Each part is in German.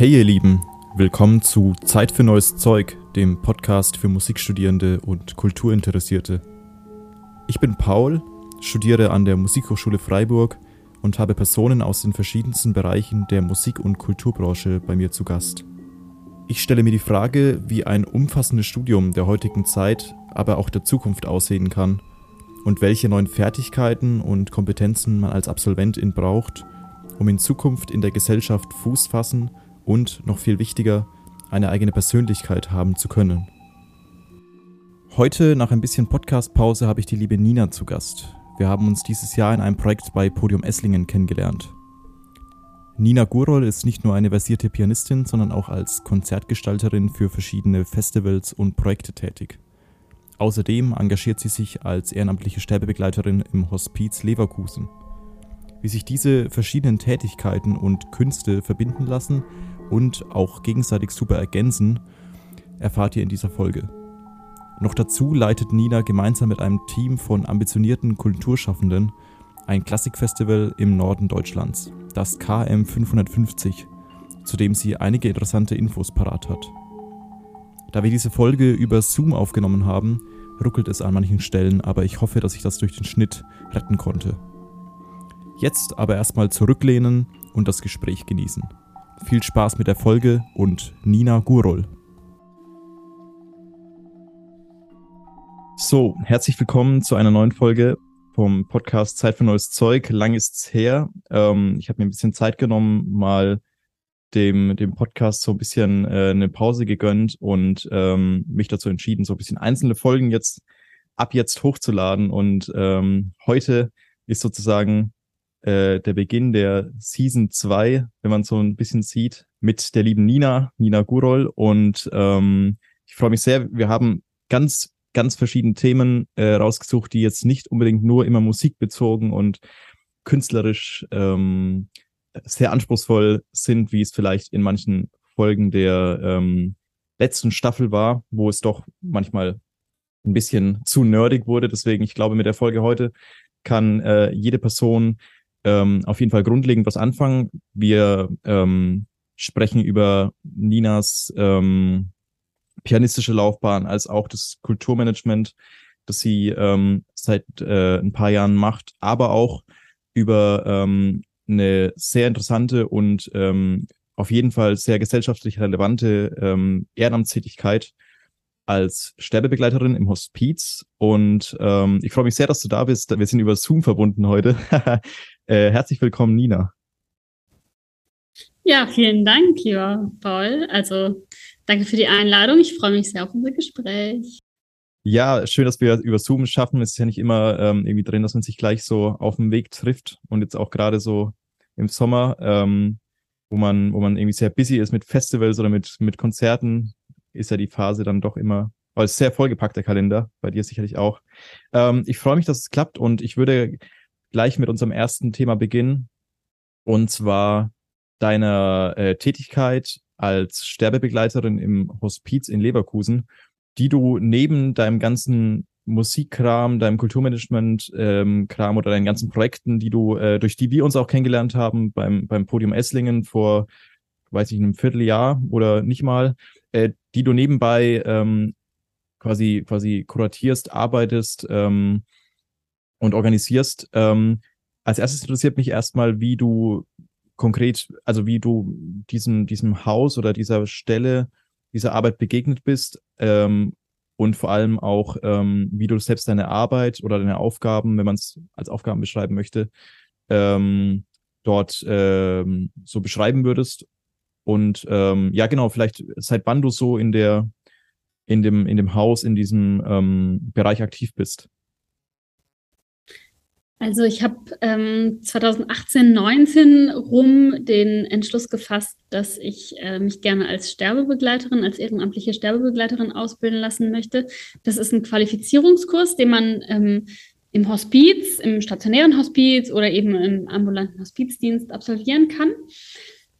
Hey ihr Lieben, willkommen zu Zeit für neues Zeug, dem Podcast für Musikstudierende und Kulturinteressierte. Ich bin Paul, studiere an der Musikhochschule Freiburg und habe Personen aus den verschiedensten Bereichen der Musik- und Kulturbranche bei mir zu Gast. Ich stelle mir die Frage, wie ein umfassendes Studium der heutigen Zeit, aber auch der Zukunft aussehen kann und welche neuen Fertigkeiten und Kompetenzen man als Absolventin braucht, um in Zukunft in der Gesellschaft Fuß fassen und, noch viel wichtiger, eine eigene Persönlichkeit haben zu können. Heute, nach ein bisschen Podcastpause, habe ich die liebe Nina zu Gast. Wir haben uns dieses Jahr in einem Projekt bei Podium Esslingen kennengelernt. Nina Gurol ist nicht nur eine versierte Pianistin, sondern auch als Konzertgestalterin für verschiedene Festivals und Projekte tätig. Außerdem engagiert sie sich als ehrenamtliche Sterbebegleiterin im Hospiz Leverkusen. Wie sich diese verschiedenen Tätigkeiten und Künste verbinden lassen und auch gegenseitig super ergänzen, erfahrt ihr in dieser Folge. Noch dazu leitet Nina gemeinsam mit einem Team von ambitionierten Kulturschaffenden ein Klassikfestival im Norden Deutschlands, das KM 550, zu dem sie einige interessante Infos parat hat. Da wir diese Folge über Zoom aufgenommen haben, ruckelt es an manchen Stellen, aber ich hoffe, dass ich das durch den Schnitt retten konnte. Jetzt aber erstmal zurücklehnen und das Gespräch genießen. Viel Spaß mit der Folge und Nina Gurol. So, herzlich willkommen zu einer neuen Folge vom Podcast Zeit für neues Zeug. Lang ist's her. Ähm, ich habe mir ein bisschen Zeit genommen, mal dem, dem Podcast so ein bisschen äh, eine Pause gegönnt und ähm, mich dazu entschieden, so ein bisschen einzelne Folgen jetzt ab jetzt hochzuladen. Und ähm, heute ist sozusagen äh, der Beginn der Season 2, wenn man so ein bisschen sieht, mit der lieben Nina, Nina Gurol. Und ähm, ich freue mich sehr. Wir haben ganz, ganz verschiedene Themen äh, rausgesucht, die jetzt nicht unbedingt nur immer musikbezogen und künstlerisch ähm, sehr anspruchsvoll sind, wie es vielleicht in manchen Folgen der ähm, letzten Staffel war, wo es doch manchmal ein bisschen zu nerdig wurde. Deswegen, ich glaube, mit der Folge heute kann äh, jede Person ähm, auf jeden Fall grundlegend was anfangen. Wir ähm, sprechen über Ninas ähm, pianistische Laufbahn als auch das Kulturmanagement, das sie ähm, seit äh, ein paar Jahren macht, aber auch über ähm, eine sehr interessante und ähm, auf jeden Fall sehr gesellschaftlich relevante ähm, Ehrenamtstätigkeit als Sterbebegleiterin im Hospiz. Und ähm, ich freue mich sehr, dass du da bist. Wir sind über Zoom verbunden heute. äh, herzlich willkommen, Nina. Ja, vielen Dank, lieber Paul. Also danke für die Einladung. Ich freue mich sehr auf unser Gespräch. Ja, schön, dass wir über Zoom schaffen. Es ist ja nicht immer ähm, irgendwie drin, dass man sich gleich so auf dem Weg trifft und jetzt auch gerade so im Sommer, ähm, wo man, wo man irgendwie sehr busy ist mit Festivals oder mit, mit Konzerten, ist ja die Phase dann doch immer, weil es sehr vollgepackter Kalender, bei dir sicherlich auch. Ähm, ich freue mich, dass es klappt und ich würde gleich mit unserem ersten Thema beginnen. Und zwar deiner äh, Tätigkeit als Sterbebegleiterin im Hospiz in Leverkusen, die du neben deinem ganzen Musikkram, deinem Kulturmanagement-Kram ähm, oder deinen ganzen Projekten, die du, äh, durch die wir uns auch kennengelernt haben beim, beim Podium Esslingen vor, weiß ich, einem Vierteljahr oder nicht mal, äh, die du nebenbei ähm, quasi, quasi kuratierst, arbeitest ähm, und organisierst. Ähm, als erstes interessiert mich erstmal, wie du konkret, also wie du diesem, diesem Haus oder dieser Stelle, dieser Arbeit begegnet bist ähm, und vor allem auch, ähm, wie du selbst deine Arbeit oder deine Aufgaben, wenn man es als Aufgaben beschreiben möchte, ähm, dort ähm, so beschreiben würdest. Und ähm, ja, genau, vielleicht seit wann du so in der, in dem, in dem Haus, in diesem ähm, Bereich aktiv bist. Also ich habe ähm, 2018, 19 rum den Entschluss gefasst, dass ich äh, mich gerne als Sterbebegleiterin, als ehrenamtliche Sterbebegleiterin ausbilden lassen möchte. Das ist ein Qualifizierungskurs, den man ähm, im Hospiz, im stationären Hospiz oder eben im ambulanten Hospizdienst absolvieren kann,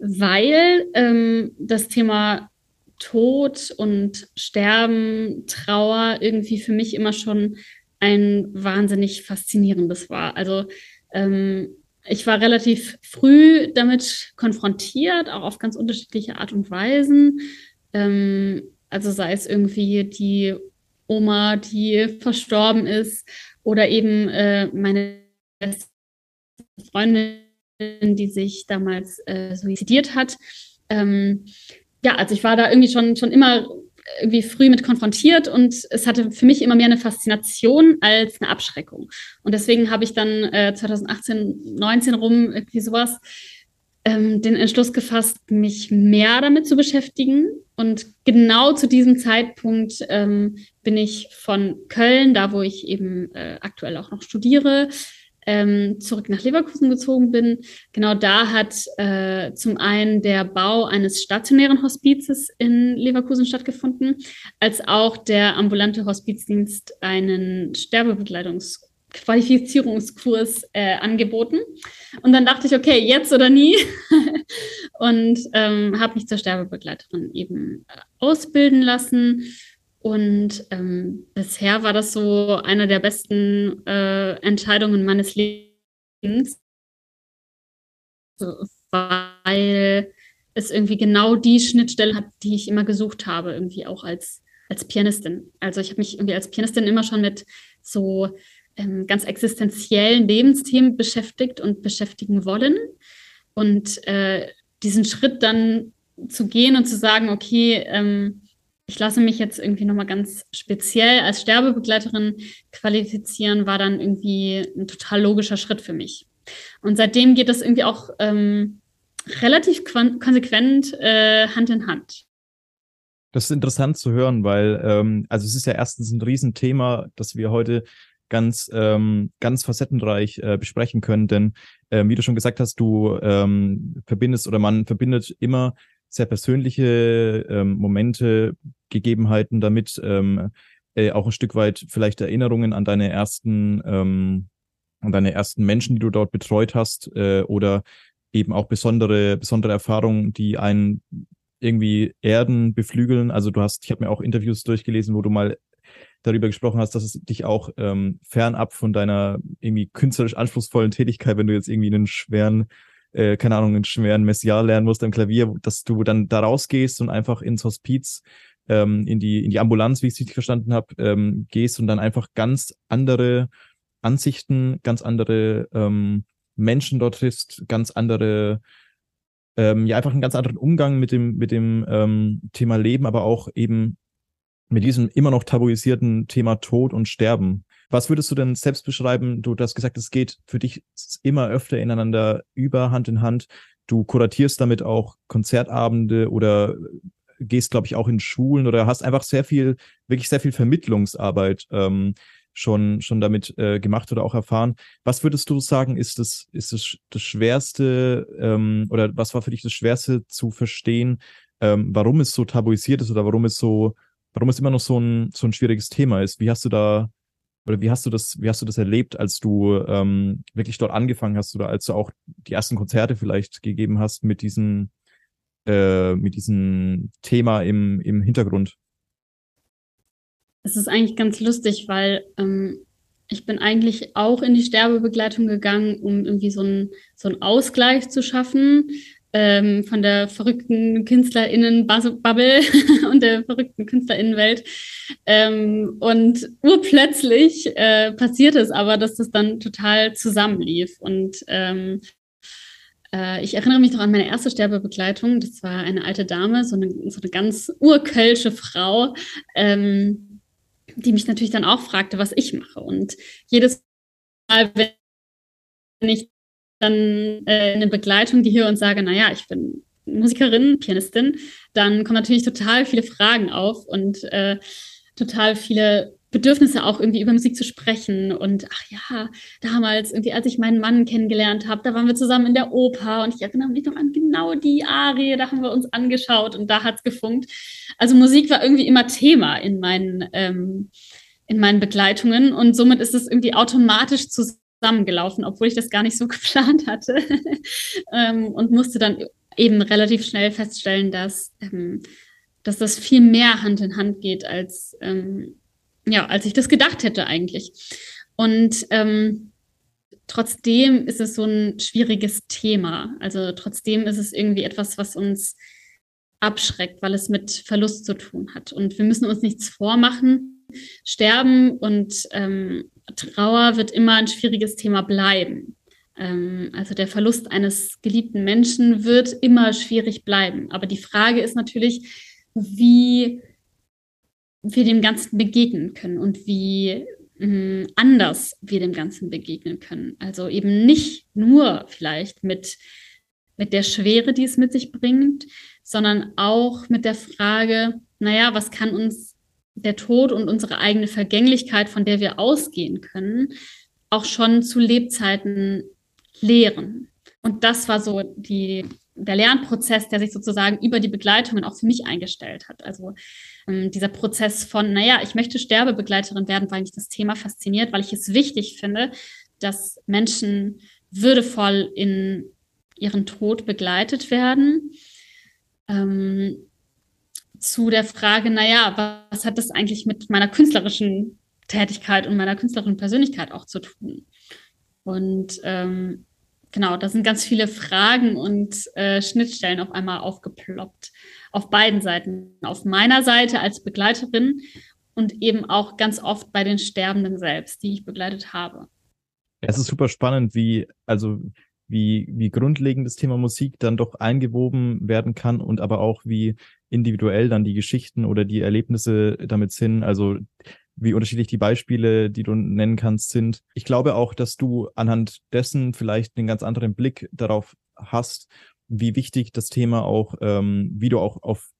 weil ähm, das Thema Tod und Sterben, Trauer irgendwie für mich immer schon ein wahnsinnig faszinierendes war. Also ähm, ich war relativ früh damit konfrontiert, auch auf ganz unterschiedliche Art und Weisen. Ähm, also sei es irgendwie die Oma, die verstorben ist, oder eben äh, meine beste Freundin, die sich damals äh, suizidiert hat. Ähm, ja, also ich war da irgendwie schon, schon immer irgendwie früh mit konfrontiert und es hatte für mich immer mehr eine Faszination als eine Abschreckung. Und deswegen habe ich dann äh, 2018, 19 rum irgendwie sowas ähm, den Entschluss gefasst, mich mehr damit zu beschäftigen. Und genau zu diesem Zeitpunkt ähm, bin ich von Köln, da wo ich eben äh, aktuell auch noch studiere, ähm, zurück nach Leverkusen gezogen bin. Genau da hat äh, zum einen der Bau eines stationären Hospizes in Leverkusen stattgefunden, als auch der ambulante Hospizdienst einen Sterbebegleitungsqualifizierungskurs äh, angeboten. Und dann dachte ich, okay, jetzt oder nie. und ähm, habe mich zur Sterbebegleiterin eben äh, ausbilden lassen und ähm, bisher war das so eine der besten äh, Entscheidungen meines Lebens, weil es irgendwie genau die Schnittstelle hat, die ich immer gesucht habe, irgendwie auch als, als Pianistin. Also ich habe mich irgendwie als Pianistin immer schon mit so ähm, ganz existenziellen Lebensthemen beschäftigt und beschäftigen wollen. Und äh, diesen Schritt dann zu gehen und zu sagen, okay, ähm, ich lasse mich jetzt irgendwie nochmal ganz speziell als Sterbebegleiterin qualifizieren, war dann irgendwie ein total logischer Schritt für mich. Und seitdem geht das irgendwie auch ähm, relativ konsequent äh, Hand in Hand. Das ist interessant zu hören, weil ähm, also es ist ja erstens ein Riesenthema, das wir heute ganz ähm, ganz facettenreich äh, besprechen können, denn äh, wie du schon gesagt hast, du ähm, verbindest oder man verbindet immer sehr persönliche ähm, Momente, Gegebenheiten damit, ähm, äh, auch ein Stück weit vielleicht Erinnerungen an deine ersten, ähm, an deine ersten Menschen, die du dort betreut hast, äh, oder eben auch besondere, besondere Erfahrungen, die einen irgendwie erden, beflügeln. Also du hast, ich habe mir auch Interviews durchgelesen, wo du mal darüber gesprochen hast, dass es dich auch ähm, fernab von deiner irgendwie künstlerisch anspruchsvollen Tätigkeit, wenn du jetzt irgendwie einen schweren äh, keine Ahnung, einen schweren Messiar lernen musst am Klavier, dass du dann da rausgehst und einfach ins Hospiz, ähm, in die, in die Ambulanz, wie ich es richtig verstanden habe, ähm, gehst und dann einfach ganz andere Ansichten, ganz andere ähm, Menschen dort triffst, ganz andere, ähm, ja, einfach einen ganz anderen Umgang mit dem, mit dem ähm, Thema Leben, aber auch eben mit diesem immer noch tabuisierten Thema Tod und Sterben. Was würdest du denn selbst beschreiben? Du hast gesagt, es geht für dich immer öfter ineinander über, Hand in Hand. Du kuratierst damit auch Konzertabende oder gehst, glaube ich, auch in Schulen oder hast einfach sehr viel, wirklich sehr viel Vermittlungsarbeit ähm, schon, schon damit äh, gemacht oder auch erfahren. Was würdest du sagen, ist das, ist das, das Schwerste ähm, oder was war für dich das Schwerste zu verstehen, ähm, warum es so tabuisiert ist oder warum es so, warum es immer noch so ein, so ein schwieriges Thema ist? Wie hast du da oder wie hast du das, wie hast du das erlebt, als du ähm, wirklich dort angefangen hast oder als du auch die ersten Konzerte vielleicht gegeben hast mit diesem, äh, mit diesem Thema im, im Hintergrund? Es ist eigentlich ganz lustig, weil ähm, ich bin eigentlich auch in die Sterbebegleitung gegangen, um irgendwie so einen so einen Ausgleich zu schaffen ähm, von der verrückten KünstlerInnen-Bubble und der verrückten KünstlerInnenwelt. Ähm, und urplötzlich äh, passiert es aber, dass das dann total zusammenlief. Und ähm, äh, ich erinnere mich noch an meine erste Sterbebegleitung. Das war eine alte Dame, so eine, so eine ganz urkölsche Frau, ähm, die mich natürlich dann auch fragte, was ich mache. Und jedes Mal, wenn ich dann äh, eine Begleitung, die hier und sage, naja, ich bin Musikerin, Pianistin, dann kommen natürlich total viele Fragen auf und äh, total viele Bedürfnisse auch irgendwie über Musik zu sprechen. Und ach ja, damals, irgendwie, als ich meinen Mann kennengelernt habe, da waren wir zusammen in der Oper und ich erinnere mich noch an genau die Arie, da haben wir uns angeschaut und da hat es gefunkt. Also Musik war irgendwie immer Thema in meinen, ähm, in meinen Begleitungen und somit ist es irgendwie automatisch zusammen zusammengelaufen, obwohl ich das gar nicht so geplant hatte. ähm, und musste dann eben relativ schnell feststellen, dass, ähm, dass das viel mehr Hand in Hand geht, als, ähm, ja, als ich das gedacht hätte eigentlich. Und ähm, trotzdem ist es so ein schwieriges Thema. Also trotzdem ist es irgendwie etwas, was uns abschreckt, weil es mit Verlust zu tun hat. Und wir müssen uns nichts vormachen. Sterben und ähm, Trauer wird immer ein schwieriges Thema bleiben. Ähm, also der Verlust eines geliebten Menschen wird immer schwierig bleiben. Aber die Frage ist natürlich, wie wir dem Ganzen begegnen können und wie mh, anders wir dem Ganzen begegnen können. Also eben nicht nur vielleicht mit, mit der Schwere, die es mit sich bringt, sondern auch mit der Frage, naja, was kann uns der Tod und unsere eigene Vergänglichkeit, von der wir ausgehen können, auch schon zu Lebzeiten lehren. Und das war so die, der Lernprozess, der sich sozusagen über die Begleitungen auch für mich eingestellt hat. Also ähm, dieser Prozess von, naja, ich möchte Sterbebegleiterin werden, weil mich das Thema fasziniert, weil ich es wichtig finde, dass Menschen würdevoll in ihren Tod begleitet werden. Ähm, zu der Frage, naja, was hat das eigentlich mit meiner künstlerischen Tätigkeit und meiner künstlerischen Persönlichkeit auch zu tun? Und ähm, genau, da sind ganz viele Fragen und äh, Schnittstellen auf einmal aufgeploppt. Auf beiden Seiten. Auf meiner Seite als Begleiterin und eben auch ganz oft bei den Sterbenden selbst, die ich begleitet habe. Es ist super spannend, wie, also wie, wie grundlegend das Thema Musik dann doch eingewoben werden kann und aber auch wie individuell dann die Geschichten oder die Erlebnisse damit sind. Also wie unterschiedlich die Beispiele, die du nennen kannst, sind. Ich glaube auch, dass du anhand dessen vielleicht einen ganz anderen Blick darauf hast, wie wichtig das Thema auch, ähm, wie du auch auf,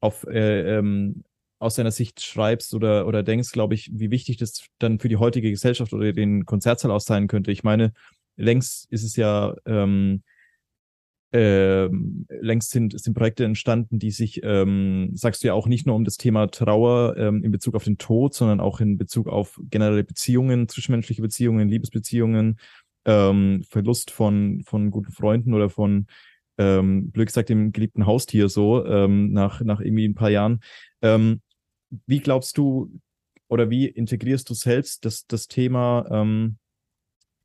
auf äh, ähm, aus deiner Sicht schreibst oder, oder denkst, glaube ich, wie wichtig das dann für die heutige Gesellschaft oder den Konzertsaal auch sein könnte. Ich meine, längst ist es ja ähm, ähm, längst sind, sind Projekte entstanden, die sich, ähm, sagst du ja auch nicht nur um das Thema Trauer ähm, in Bezug auf den Tod, sondern auch in Bezug auf generelle Beziehungen, zwischenmenschliche Beziehungen, Liebesbeziehungen, ähm, Verlust von, von guten Freunden oder von, ähm, blöd gesagt, dem geliebten Haustier so, ähm, nach, nach irgendwie ein paar Jahren. Ähm, wie glaubst du oder wie integrierst du selbst das, das Thema ähm,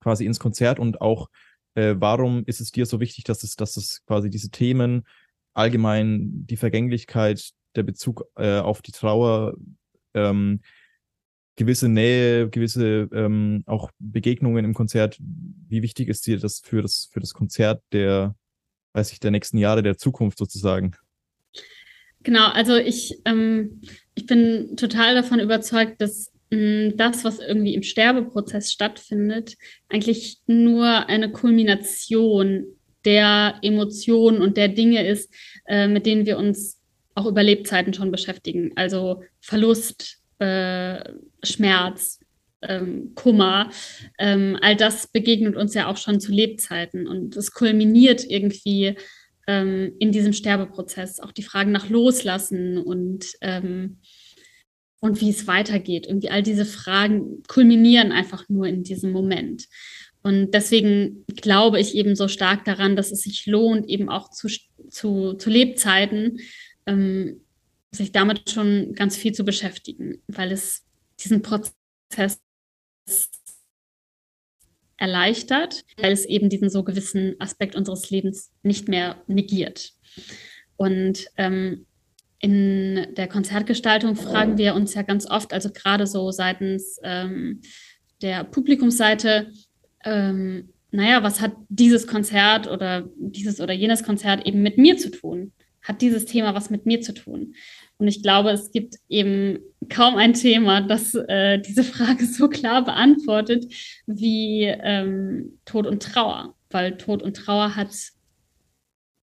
quasi ins Konzert und auch äh, warum ist es dir so wichtig, dass es, dass es quasi diese Themen allgemein die Vergänglichkeit, der Bezug äh, auf die Trauer, ähm, gewisse Nähe, gewisse ähm, auch Begegnungen im Konzert, wie wichtig ist dir das für das für das Konzert der, weiß ich, der nächsten Jahre, der Zukunft sozusagen? Genau, also ich, ähm, ich bin total davon überzeugt, dass das, was irgendwie im Sterbeprozess stattfindet, eigentlich nur eine Kulmination der Emotionen und der Dinge ist, äh, mit denen wir uns auch über Lebzeiten schon beschäftigen. Also Verlust, äh, Schmerz, ähm, Kummer, ähm, all das begegnet uns ja auch schon zu Lebzeiten und es kulminiert irgendwie ähm, in diesem Sterbeprozess. Auch die Fragen nach Loslassen und ähm, und wie es weitergeht. Irgendwie all diese Fragen kulminieren einfach nur in diesem Moment. Und deswegen glaube ich eben so stark daran, dass es sich lohnt, eben auch zu, zu, zu Lebzeiten ähm, sich damit schon ganz viel zu beschäftigen, weil es diesen Prozess erleichtert, weil es eben diesen so gewissen Aspekt unseres Lebens nicht mehr negiert. Und ähm, in der Konzertgestaltung fragen wir uns ja ganz oft, also gerade so seitens ähm, der Publikumsseite, ähm, naja, was hat dieses Konzert oder dieses oder jenes Konzert eben mit mir zu tun? Hat dieses Thema was mit mir zu tun? Und ich glaube, es gibt eben kaum ein Thema, das äh, diese Frage so klar beantwortet wie ähm, Tod und Trauer, weil Tod und Trauer hat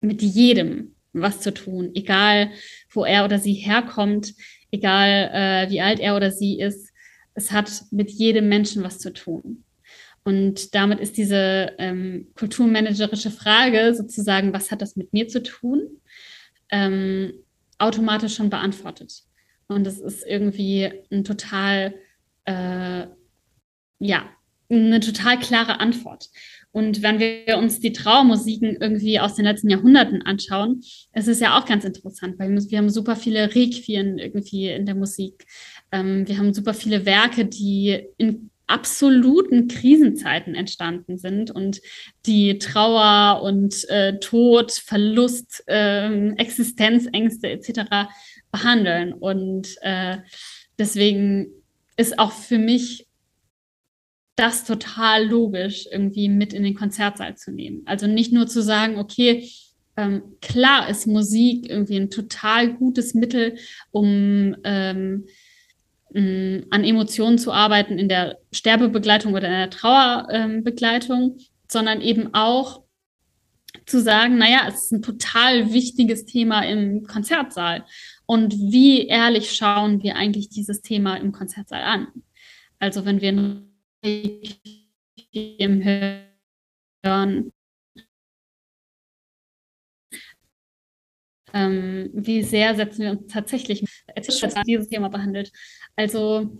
mit jedem was zu tun, egal wo er oder sie herkommt, egal äh, wie alt er oder sie ist. Es hat mit jedem Menschen was zu tun. Und damit ist diese ähm, kulturmanagerische Frage sozusagen, was hat das mit mir zu tun, ähm, automatisch schon beantwortet. Und es ist irgendwie ein total, äh, ja, eine total klare Antwort. Und wenn wir uns die Trauermusiken irgendwie aus den letzten Jahrhunderten anschauen, ist es ja auch ganz interessant, weil wir haben super viele Requien irgendwie in der Musik. Ähm, wir haben super viele Werke, die in absoluten Krisenzeiten entstanden sind und die Trauer und äh, Tod, Verlust, äh, Existenzängste etc. behandeln. Und äh, deswegen ist auch für mich das total logisch, irgendwie mit in den Konzertsaal zu nehmen. Also nicht nur zu sagen, okay, ähm, klar ist Musik irgendwie ein total gutes Mittel, um ähm, an Emotionen zu arbeiten in der Sterbebegleitung oder in der Trauerbegleitung, sondern eben auch zu sagen, naja, es ist ein total wichtiges Thema im Konzertsaal. Und wie ehrlich schauen wir eigentlich dieses Thema im Konzertsaal an? Also wenn wir im Hören ähm, wie sehr setzen wir uns tatsächlich dieses Thema behandelt. Also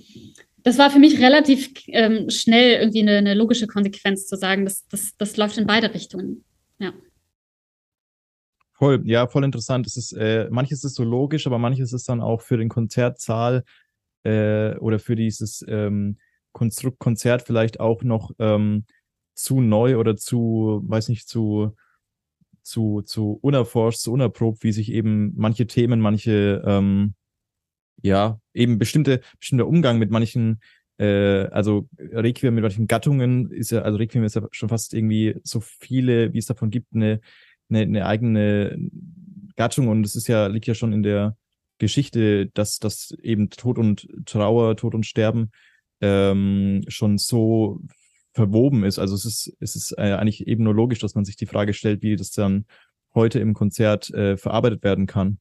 das war für mich relativ ähm, schnell irgendwie eine, eine, logische Konsequenz zu sagen, das, das, das läuft in beide Richtungen. Ja. Voll, ja, voll interessant. Es ist, äh, manches ist so logisch, aber manches ist dann auch für den Konzertsaal äh, oder für dieses ähm, Konstrukt Konzert vielleicht auch noch ähm, zu neu oder zu, weiß nicht, zu zu, zu unerforscht, zu unerprobt, wie sich eben manche Themen, manche, ähm, ja, eben bestimmte, bestimmter Umgang mit manchen, äh, also Requiem mit manchen Gattungen ist ja, also Requiem ist ja schon fast irgendwie so viele, wie es davon gibt, eine, eine, eine eigene Gattung und es ist ja, liegt ja schon in der Geschichte, dass, dass eben Tod und Trauer, Tod und Sterben ähm, schon so verwoben ist. Also es ist, es ist äh, eigentlich eben nur logisch, dass man sich die Frage stellt, wie das dann heute im Konzert äh, verarbeitet werden kann.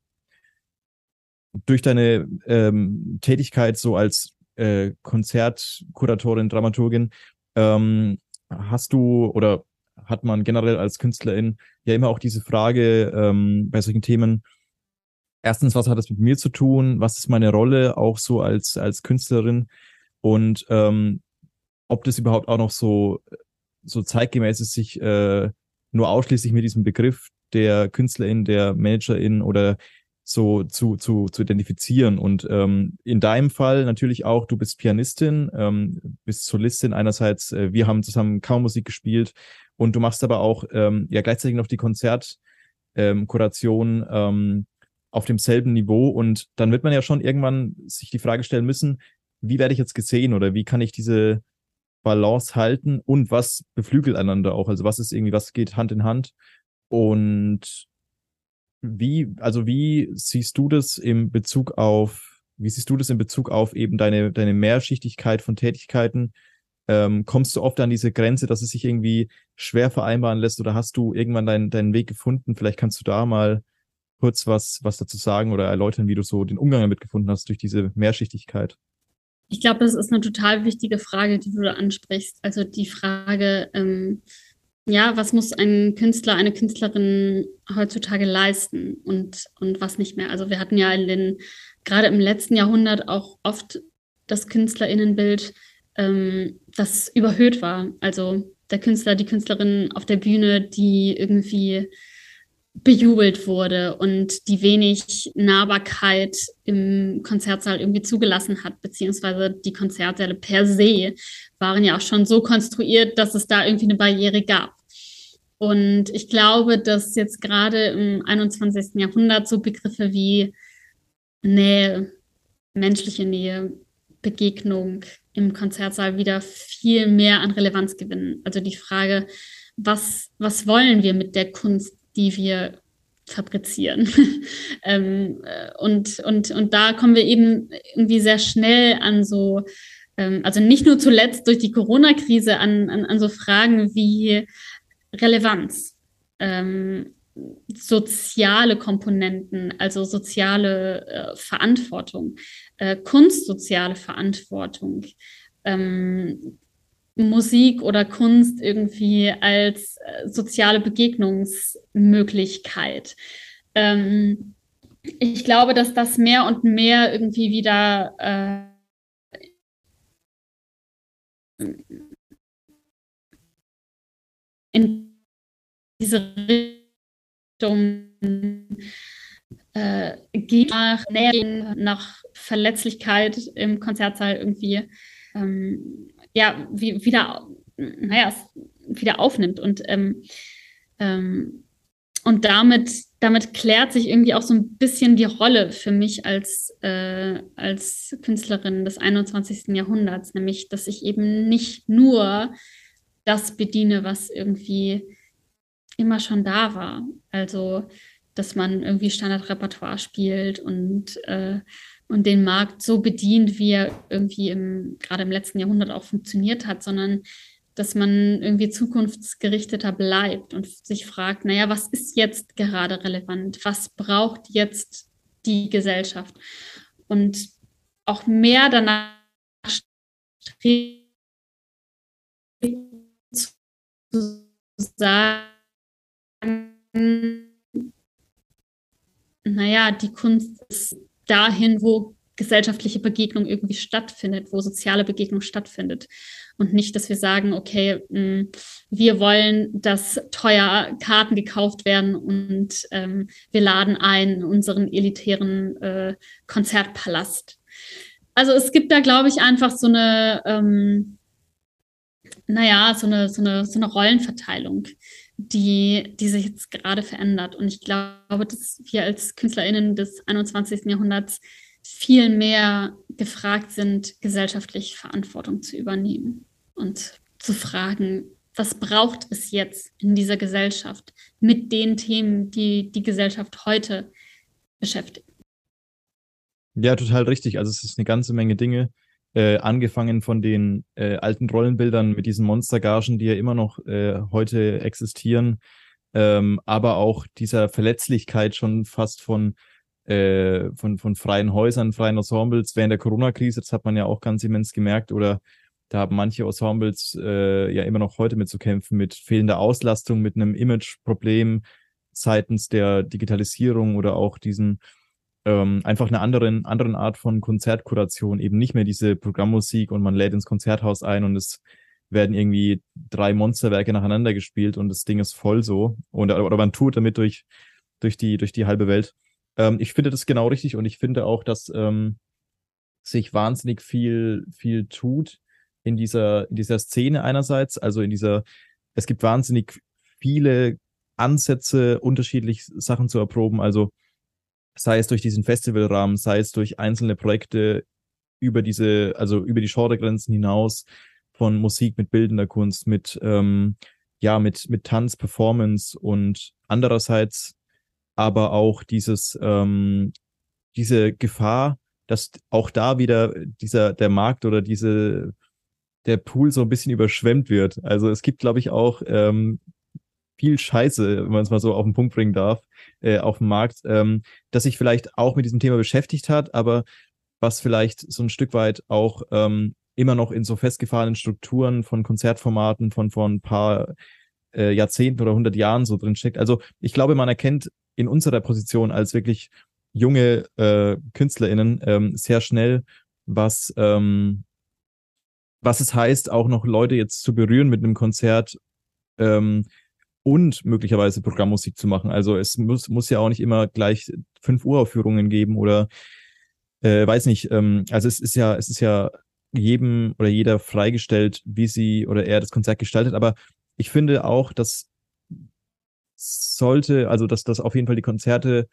Durch deine ähm, Tätigkeit so als äh, Konzertkuratorin, Dramaturgin, ähm, hast du oder hat man generell als Künstlerin ja immer auch diese Frage ähm, bei solchen Themen, erstens, was hat das mit mir zu tun? Was ist meine Rolle auch so als, als Künstlerin? Und ähm, ob das überhaupt auch noch so, so zeitgemäß ist, sich äh, nur ausschließlich mit diesem Begriff der Künstlerin, der Managerin oder so zu, zu, zu identifizieren. Und ähm, in deinem Fall natürlich auch, du bist Pianistin, ähm, bist Solistin einerseits, äh, wir haben zusammen kaum Musik gespielt und du machst aber auch ähm, ja gleichzeitig noch die Konzertkuration ähm, ähm, auf demselben Niveau. Und dann wird man ja schon irgendwann sich die Frage stellen müssen, wie werde ich jetzt gesehen oder wie kann ich diese Balance halten und was beflügelt einander auch. Also was ist irgendwie, was geht Hand in Hand und wie, also wie siehst du das im Bezug auf, wie siehst du das in Bezug auf eben deine, deine Mehrschichtigkeit von Tätigkeiten? Ähm, kommst du oft an diese Grenze, dass es sich irgendwie schwer vereinbaren lässt oder hast du irgendwann deinen, deinen Weg gefunden? Vielleicht kannst du da mal kurz was, was dazu sagen oder erläutern, wie du so den Umgang damit gefunden hast durch diese Mehrschichtigkeit. Ich glaube, das ist eine total wichtige Frage, die du da ansprichst. Also die Frage, ähm, ja, was muss ein Künstler, eine Künstlerin heutzutage leisten und, und was nicht mehr? Also wir hatten ja in den, gerade im letzten Jahrhundert auch oft das KünstlerInnenbild, ähm, das überhöht war. Also der Künstler, die Künstlerin auf der Bühne, die irgendwie bejubelt wurde und die wenig Nahbarkeit im Konzertsaal irgendwie zugelassen hat, beziehungsweise die Konzertsäle per se waren ja auch schon so konstruiert, dass es da irgendwie eine Barriere gab. Und ich glaube, dass jetzt gerade im 21. Jahrhundert so Begriffe wie Nähe, menschliche Nähe, Begegnung im Konzertsaal wieder viel mehr an Relevanz gewinnen. Also die Frage, was, was wollen wir mit der Kunst die wir fabrizieren. ähm, äh, und, und, und da kommen wir eben irgendwie sehr schnell an so, ähm, also nicht nur zuletzt durch die Corona-Krise, an, an, an so Fragen wie Relevanz, ähm, soziale Komponenten, also soziale äh, Verantwortung, äh, kunstsoziale Verantwortung, ähm, Musik oder Kunst irgendwie als äh, soziale Begegnungsmöglichkeit. Ähm, ich glaube, dass das mehr und mehr irgendwie wieder äh, in diese Richtung äh, geht, nach nach Verletzlichkeit im Konzertsaal irgendwie ähm, ja, wie, wieder, naja, wieder aufnimmt und ähm, ähm, und damit, damit klärt sich irgendwie auch so ein bisschen die Rolle für mich als, äh, als Künstlerin des 21. Jahrhunderts, nämlich, dass ich eben nicht nur das bediene, was irgendwie immer schon da war. Also, dass man irgendwie Standardrepertoire spielt und, äh, und den Markt so bedient, wie er irgendwie im, gerade im letzten Jahrhundert auch funktioniert hat, sondern dass man irgendwie zukunftsgerichteter bleibt und sich fragt, naja, was ist jetzt gerade relevant? Was braucht jetzt die Gesellschaft? Und auch mehr danach zu sagen, naja, die Kunst ist dahin, wo gesellschaftliche Begegnung irgendwie stattfindet, wo soziale Begegnung stattfindet. Und nicht, dass wir sagen, okay, mm, wir wollen, dass teuer Karten gekauft werden und ähm, wir laden ein in unseren elitären äh, Konzertpalast. Also es gibt da, glaube ich, einfach so eine, ähm, naja, so eine, so eine, so eine Rollenverteilung, die, die sich jetzt gerade verändert. Und ich glaube, dass wir als KünstlerInnen des 21. Jahrhunderts viel mehr gefragt sind, gesellschaftlich Verantwortung zu übernehmen und zu fragen, was braucht es jetzt in dieser Gesellschaft mit den Themen, die die Gesellschaft heute beschäftigen. Ja, total richtig. Also es ist eine ganze Menge Dinge, äh, angefangen von den äh, alten Rollenbildern mit diesen Monstergagen, die ja immer noch äh, heute existieren, ähm, aber auch dieser Verletzlichkeit schon fast von äh, von, von freien Häusern, freien Ensembles während der Corona-Krise. Das hat man ja auch ganz immens gemerkt. Oder da haben manche Ensembles äh, ja immer noch heute mit zu kämpfen, mit fehlender Auslastung, mit einem Image-Problem seitens der Digitalisierung oder auch diesen ähm, einfach einer anderen, anderen Art von Konzertkuration, eben nicht mehr diese Programmmusik und man lädt ins Konzerthaus ein und es werden irgendwie drei Monsterwerke nacheinander gespielt und das Ding ist voll so. Und, oder man tut damit durch, durch, die, durch die halbe Welt. Ähm, ich finde das genau richtig und ich finde auch, dass ähm, sich wahnsinnig viel, viel tut in dieser, in dieser Szene einerseits, also in dieser, es gibt wahnsinnig viele Ansätze, unterschiedlich Sachen zu erproben, also sei es durch diesen Festivalrahmen, sei es durch einzelne Projekte über diese, also über die Genregrenzen hinaus von Musik mit bildender Kunst, mit, ähm, ja, mit, mit Tanz, Performance und andererseits aber auch dieses, ähm, diese Gefahr, dass auch da wieder dieser, der Markt oder diese, der Pool so ein bisschen überschwemmt wird. Also es gibt, glaube ich, auch ähm, viel Scheiße, wenn man es mal so auf den Punkt bringen darf, äh, auf dem Markt, ähm, dass sich vielleicht auch mit diesem Thema beschäftigt hat, aber was vielleicht so ein Stück weit auch ähm, immer noch in so festgefahrenen Strukturen von Konzertformaten von vor ein paar äh, Jahrzehnten oder hundert Jahren so drin steckt. Also ich glaube, man erkennt in unserer Position als wirklich junge äh, KünstlerInnen ähm, sehr schnell, was, ähm, was es heißt, auch noch Leute jetzt zu berühren mit einem Konzert ähm, und möglicherweise Programmmusik zu machen. Also es muss, muss ja auch nicht immer gleich fünf Uraufführungen geben oder äh, weiß nicht. Ähm, also es ist ja, es ist ja jedem oder jeder freigestellt, wie sie oder er das Konzert gestaltet. Aber ich finde auch, dass sollte, also dass, dass auf jeden Fall die Konzerte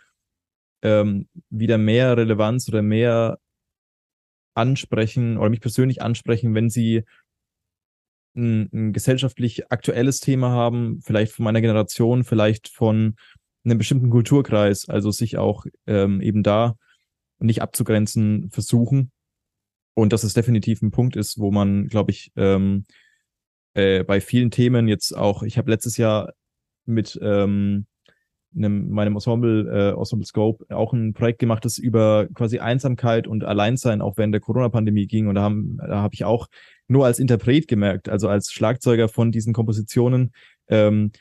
ähm, wieder mehr Relevanz oder mehr ansprechen oder mich persönlich ansprechen, wenn sie ein, ein gesellschaftlich aktuelles Thema haben, vielleicht von meiner Generation, vielleicht von einem bestimmten Kulturkreis, also sich auch ähm, eben da nicht abzugrenzen versuchen. Und dass es definitiv ein Punkt ist, wo man, glaube ich, ähm, äh, bei vielen Themen jetzt auch, ich habe letztes Jahr mit ähm, einem, meinem Ensemble, äh, Ensemble Scope, auch ein Projekt gemacht, das über quasi Einsamkeit und Alleinsein auch während der Corona-Pandemie ging. Und da, haben, da habe ich auch nur als Interpret gemerkt, also als Schlagzeuger von diesen Kompositionen, ähm,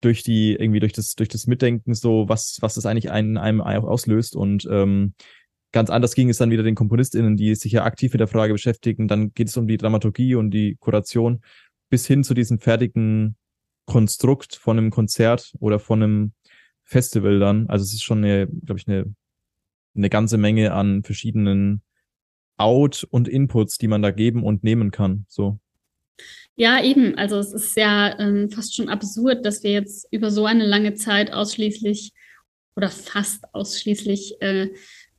durch die, irgendwie durch das, durch das Mitdenken, so, was, was das eigentlich einen, einem auslöst. Und ähm, ganz anders ging es dann wieder den KomponistInnen, die sich ja aktiv mit der Frage beschäftigen. Dann geht es um die Dramaturgie und die Kuration bis hin zu diesen fertigen Konstrukt von einem Konzert oder von einem Festival dann. Also es ist schon eine, glaube ich, eine, eine ganze Menge an verschiedenen Out und Inputs, die man da geben und nehmen kann. So. Ja, eben. Also es ist ja ähm, fast schon absurd, dass wir jetzt über so eine lange Zeit ausschließlich oder fast ausschließlich äh,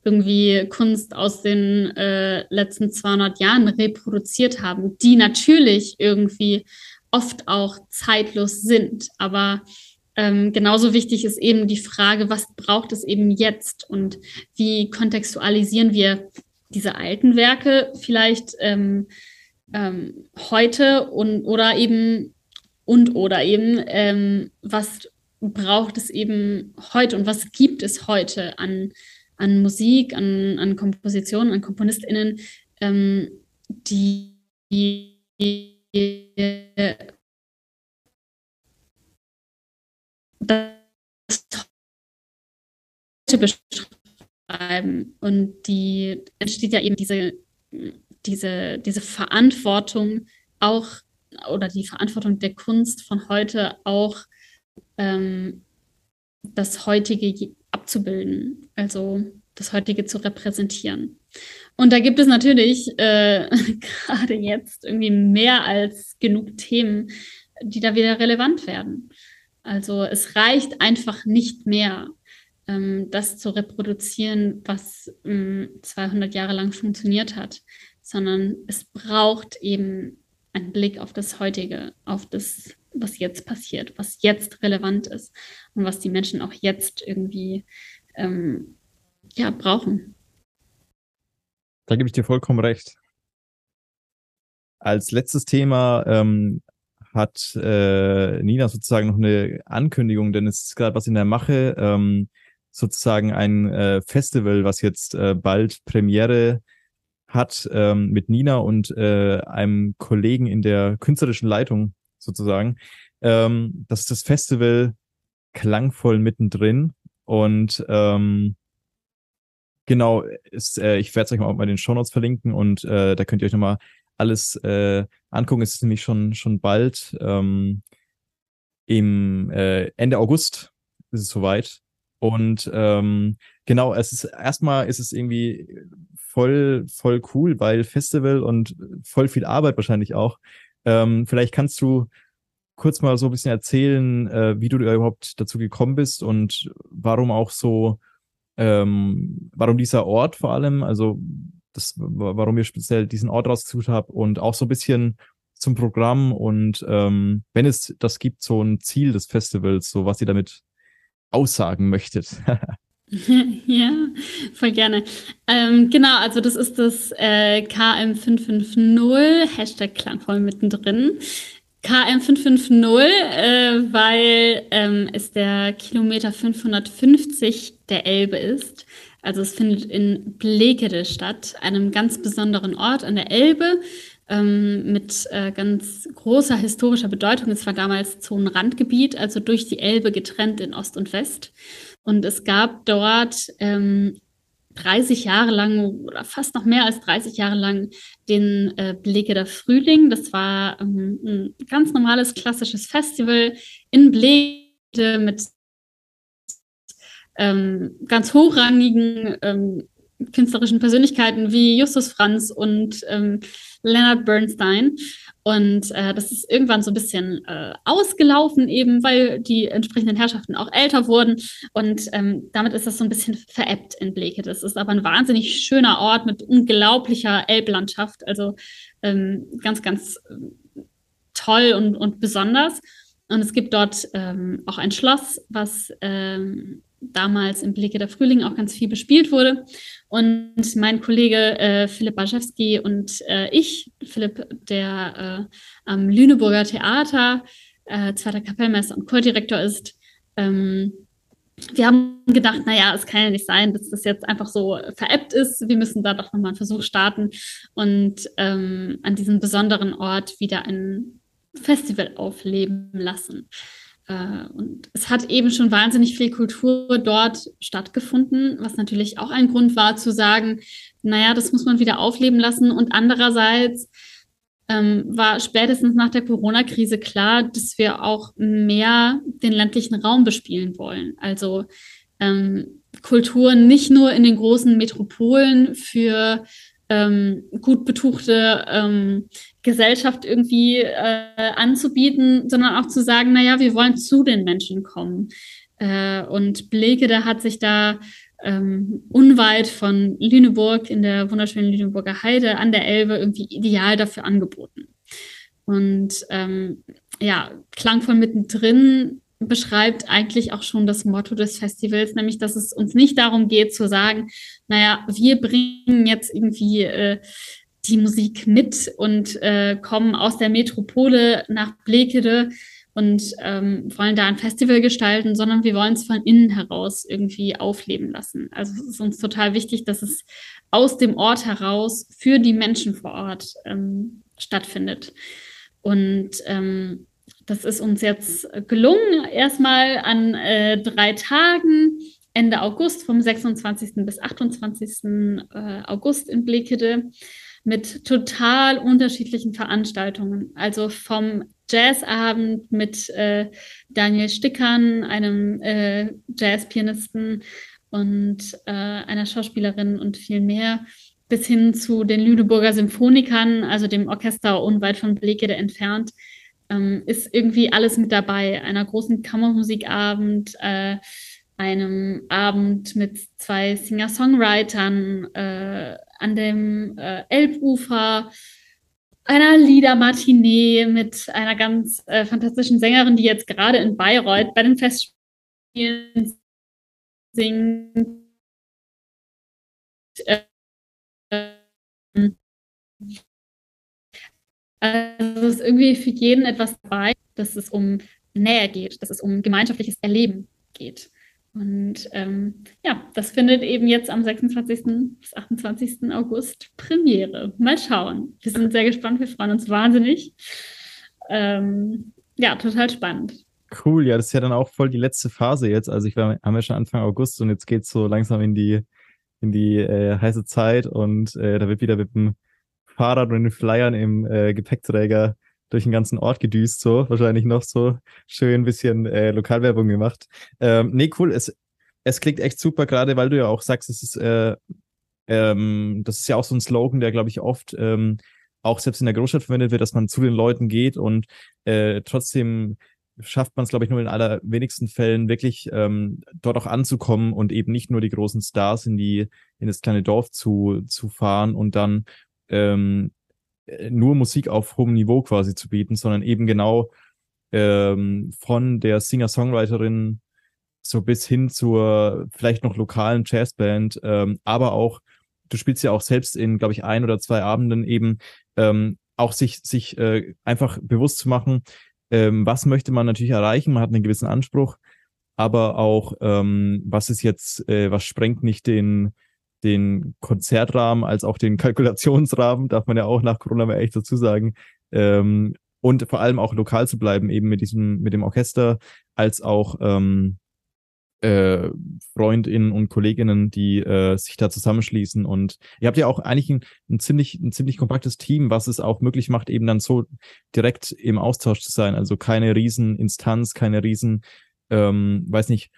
irgendwie Kunst aus den äh, letzten 200 Jahren reproduziert haben, die natürlich irgendwie oft auch zeitlos sind. Aber ähm, genauso wichtig ist eben die Frage, was braucht es eben jetzt und wie kontextualisieren wir diese alten Werke vielleicht ähm, ähm, heute und oder eben und oder eben ähm, was braucht es eben heute und was gibt es heute an, an Musik, an, an Kompositionen, an KomponistInnen, ähm, die, die das heute beschreiben. Und die entsteht ja eben diese, diese, diese Verantwortung auch oder die Verantwortung der Kunst von heute auch ähm, das heutige abzubilden, also das heutige zu repräsentieren. Und da gibt es natürlich äh, gerade jetzt irgendwie mehr als genug Themen, die da wieder relevant werden. Also es reicht einfach nicht mehr, ähm, das zu reproduzieren, was ähm, 200 Jahre lang funktioniert hat, sondern es braucht eben einen Blick auf das Heutige, auf das, was jetzt passiert, was jetzt relevant ist und was die Menschen auch jetzt irgendwie ähm, ja, brauchen. Da gebe ich dir vollkommen recht. Als letztes Thema ähm, hat äh, Nina sozusagen noch eine Ankündigung, denn es ist gerade was in der Mache, ähm, sozusagen ein äh, Festival, was jetzt äh, bald Premiere hat ähm, mit Nina und äh, einem Kollegen in der künstlerischen Leitung sozusagen. Ähm, das ist das Festival Klangvoll mittendrin und ähm, genau, ist, äh, ich werde es euch mal bei den Shownotes verlinken und äh, da könnt ihr euch nochmal alles äh, angucken. Es ist nämlich schon, schon bald. Ähm, Im äh, Ende August ist es soweit. Und ähm, genau, es ist erstmal ist es irgendwie voll, voll cool, weil Festival und voll viel Arbeit wahrscheinlich auch. Ähm, vielleicht kannst du kurz mal so ein bisschen erzählen, äh, wie du überhaupt dazu gekommen bist und warum auch so, ähm, warum dieser Ort vor allem, also das, warum ich speziell diesen Ort rausgesucht habe und auch so ein bisschen zum Programm und ähm, wenn es das gibt, so ein Ziel des Festivals, so was ihr damit aussagen möchtet. ja, voll gerne. Ähm, genau, also das ist das äh, KM550, Hashtag klangvoll mittendrin. KM550, äh, weil ähm, es der Kilometer 550 der Elbe ist. Also es findet in Blekede statt, einem ganz besonderen Ort an der Elbe ähm, mit äh, ganz großer historischer Bedeutung. Es war damals Zonenrandgebiet, also durch die Elbe getrennt in Ost und West. Und es gab dort ähm, 30 Jahre lang oder fast noch mehr als 30 Jahre lang den äh, Blekeder Frühling. Das war ähm, ein ganz normales klassisches Festival in Blekede mit ähm, ganz hochrangigen ähm, künstlerischen Persönlichkeiten wie Justus Franz und ähm, Leonard Bernstein. Und äh, das ist irgendwann so ein bisschen äh, ausgelaufen, eben weil die entsprechenden Herrschaften auch älter wurden. Und ähm, damit ist das so ein bisschen veräppt in Bleke. Das ist aber ein wahnsinnig schöner Ort mit unglaublicher Elblandschaft. Also ähm, ganz, ganz äh, toll und, und besonders. Und es gibt dort ähm, auch ein Schloss, was ähm, damals im Blicke der Frühling auch ganz viel bespielt wurde. Und mein Kollege äh, Philipp Baschewski und äh, ich, Philipp, der äh, am Lüneburger Theater äh, zweiter Kapellmeister und Chordirektor ist, ähm, wir haben gedacht, naja, es kann ja nicht sein, dass das jetzt einfach so veräppt ist. Wir müssen da doch nochmal einen Versuch starten und ähm, an diesem besonderen Ort wieder ein Festival aufleben lassen. Äh, und es hat eben schon wahnsinnig viel Kultur dort stattgefunden, was natürlich auch ein Grund war zu sagen, naja, das muss man wieder aufleben lassen. Und andererseits ähm, war spätestens nach der Corona-Krise klar, dass wir auch mehr den ländlichen Raum bespielen wollen. Also ähm, Kultur nicht nur in den großen Metropolen für ähm, gut betuchte ähm, Gesellschaft irgendwie äh, anzubieten, sondern auch zu sagen, naja, wir wollen zu den Menschen kommen. Äh, und Blekede hat sich da ähm, unweit von Lüneburg in der wunderschönen Lüneburger Heide an der Elbe irgendwie ideal dafür angeboten. Und ähm, ja, klangvoll mittendrin beschreibt eigentlich auch schon das Motto des Festivals, nämlich dass es uns nicht darum geht zu sagen, naja, wir bringen jetzt irgendwie äh, die Musik mit und äh, kommen aus der Metropole nach Blekede und ähm, wollen da ein Festival gestalten, sondern wir wollen es von innen heraus irgendwie aufleben lassen. Also es ist uns total wichtig, dass es aus dem Ort heraus für die Menschen vor Ort ähm, stattfindet. Und ähm, das ist uns jetzt gelungen, erstmal an äh, drei Tagen, Ende August, vom 26. bis 28. Äh, August in Blekede, mit total unterschiedlichen Veranstaltungen. Also vom Jazzabend mit äh, Daniel Stickern, einem äh, Jazzpianisten und äh, einer Schauspielerin und viel mehr, bis hin zu den Lüneburger Symphonikern, also dem Orchester unweit von Blekede entfernt, ähm, ist irgendwie alles mit dabei. Einer großen Kammermusikabend, äh, einem Abend mit zwei Singer-Songwritern äh, an dem äh, Elbufer, einer Liedermatinee mit einer ganz äh, fantastischen Sängerin, die jetzt gerade in Bayreuth bei den Festspielen singt. Also ist irgendwie für jeden etwas dabei, dass es um Nähe geht, dass es um gemeinschaftliches Erleben geht. Und ähm, ja, das findet eben jetzt am 26. bis 28. August Premiere. Mal schauen. Wir sind sehr gespannt, wir freuen uns wahnsinnig. Ähm, ja, total spannend. Cool, ja, das ist ja dann auch voll die letzte Phase jetzt. Also ich war, haben ja schon Anfang August und jetzt geht es so langsam in die, in die äh, heiße Zeit und äh, da wird wieder mit dem Fahrrad und den Flyern im äh, Gepäckträger durch den ganzen Ort gedüst, so wahrscheinlich noch so schön ein bisschen äh, Lokalwerbung gemacht. Ähm, nee, cool, es, es klingt echt super, gerade weil du ja auch sagst, es ist, äh, ähm, das ist ja auch so ein Slogan, der, glaube ich, oft ähm, auch selbst in der Großstadt verwendet wird, dass man zu den Leuten geht und äh, trotzdem schafft man es, glaube ich, nur in allerwenigsten Fällen wirklich ähm, dort auch anzukommen und eben nicht nur die großen Stars in die in das kleine Dorf zu zu fahren und dann ähm, äh, nur Musik auf hohem Niveau quasi zu bieten, sondern eben genau ähm, von der Singer-Songwriterin so bis hin zur vielleicht noch lokalen Jazzband, ähm, aber auch, du spielst ja auch selbst in, glaube ich, ein oder zwei Abenden eben ähm, auch sich, sich äh, einfach bewusst zu machen, ähm, was möchte man natürlich erreichen, man hat einen gewissen Anspruch, aber auch, ähm, was ist jetzt, äh, was sprengt nicht den, den Konzertrahmen als auch den Kalkulationsrahmen, darf man ja auch nach Corona mal echt dazu sagen. Ähm, und vor allem auch lokal zu bleiben, eben mit diesem, mit dem Orchester, als auch ähm, äh, Freundinnen und Kolleginnen, die äh, sich da zusammenschließen. Und ihr habt ja auch eigentlich ein, ein, ziemlich, ein ziemlich kompaktes Team, was es auch möglich macht, eben dann so direkt im Austausch zu sein. Also keine Rieseninstanz, keine riesen, ähm, weiß nicht,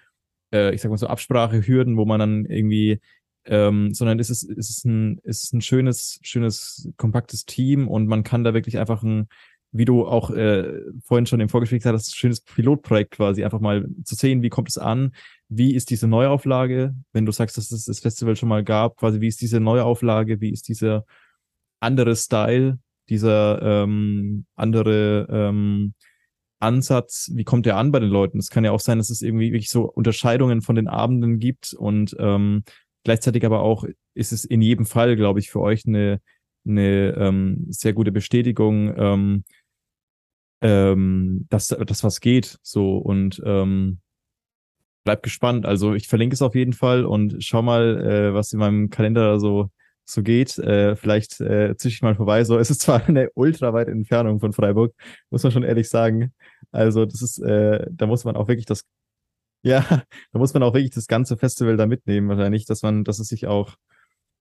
äh, ich sag mal so Absprache, Hürden, wo man dann irgendwie ähm, sondern es ist, es ist ein, es ist ein schönes, schönes, kompaktes Team und man kann da wirklich einfach ein, wie du auch äh, vorhin schon im Vorgespräch gesagt hast, ein schönes Pilotprojekt quasi, einfach mal zu sehen, wie kommt es an, wie ist diese Neuauflage, wenn du sagst, dass es das Festival schon mal gab, quasi wie ist diese Neuauflage, wie ist dieser andere Style, dieser ähm, andere ähm, Ansatz, wie kommt der an bei den Leuten? Es kann ja auch sein, dass es irgendwie wirklich so Unterscheidungen von den Abenden gibt und ähm, Gleichzeitig aber auch ist es in jedem Fall, glaube ich, für euch eine, eine ähm, sehr gute Bestätigung, ähm, ähm, dass das was geht. So und ähm, bleib gespannt. Also ich verlinke es auf jeden Fall und schau mal, äh, was in meinem Kalender so so geht. Äh, vielleicht äh, zische ich mal vorbei. So, es ist zwar eine ultra weite Entfernung von Freiburg, muss man schon ehrlich sagen. Also das ist, äh, da muss man auch wirklich das ja, da muss man auch wirklich das ganze Festival da mitnehmen, wahrscheinlich, dass man, dass es sich auch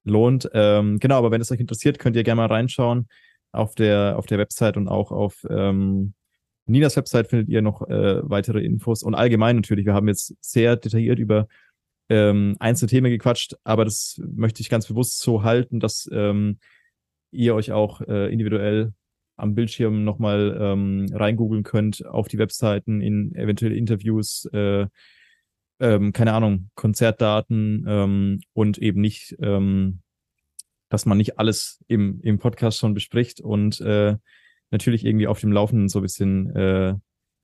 lohnt. Ähm, genau, aber wenn es euch interessiert, könnt ihr gerne mal reinschauen auf der, auf der Website und auch auf ähm, Ninas Website findet ihr noch äh, weitere Infos und allgemein natürlich. Wir haben jetzt sehr detailliert über ähm, einzelne Themen gequatscht, aber das möchte ich ganz bewusst so halten, dass ähm, ihr euch auch äh, individuell am Bildschirm nochmal ähm, reingoogeln könnt auf die Webseiten in eventuelle Interviews, äh, ähm, keine Ahnung, Konzertdaten ähm, und eben nicht, ähm, dass man nicht alles im, im Podcast schon bespricht und äh, natürlich irgendwie auf dem Laufenden so ein bisschen äh,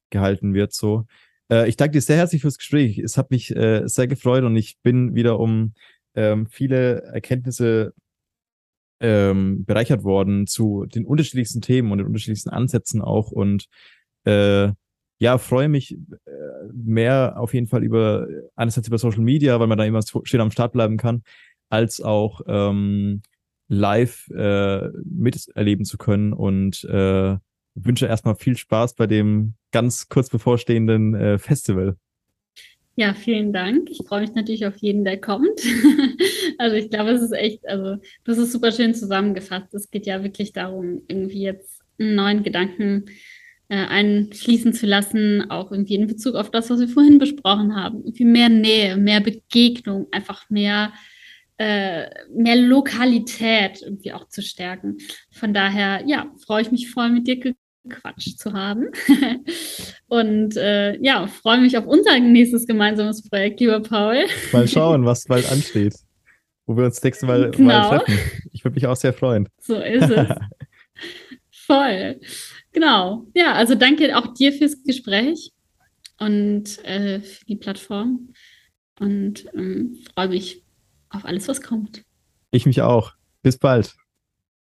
gehalten wird. So. Äh, ich danke dir sehr herzlich fürs Gespräch. Es hat mich äh, sehr gefreut und ich bin wieder um ähm, viele Erkenntnisse ähm, bereichert worden zu den unterschiedlichsten Themen und den unterschiedlichsten Ansätzen auch und äh, ja, freue mich äh, mehr auf jeden Fall über einerseits über Social Media, weil man da immer schön am Start bleiben kann, als auch ähm, live äh, miterleben zu können und äh, wünsche erstmal viel Spaß bei dem ganz kurz bevorstehenden äh, Festival. Ja, vielen Dank. Ich freue mich natürlich auf jeden, der kommt. also ich glaube, es ist echt, also das ist super schön zusammengefasst. Es geht ja wirklich darum, irgendwie jetzt einen neuen Gedanken äh, einfließen zu lassen, auch irgendwie in Bezug auf das, was wir vorhin besprochen haben. Irgendwie mehr Nähe, mehr Begegnung, einfach mehr, äh, mehr Lokalität irgendwie auch zu stärken. Von daher, ja, freue ich mich voll mit dir Quatsch zu haben. Und äh, ja, freue mich auf unser nächstes gemeinsames Projekt, lieber Paul. Mal schauen, was bald ansteht. Wo wir uns nächstes Mal, genau. mal treffen. Ich würde mich auch sehr freuen. So ist es. Voll. Genau. Ja, also danke auch dir fürs Gespräch und äh, für die Plattform. Und ähm, freue mich auf alles, was kommt. Ich mich auch. Bis bald.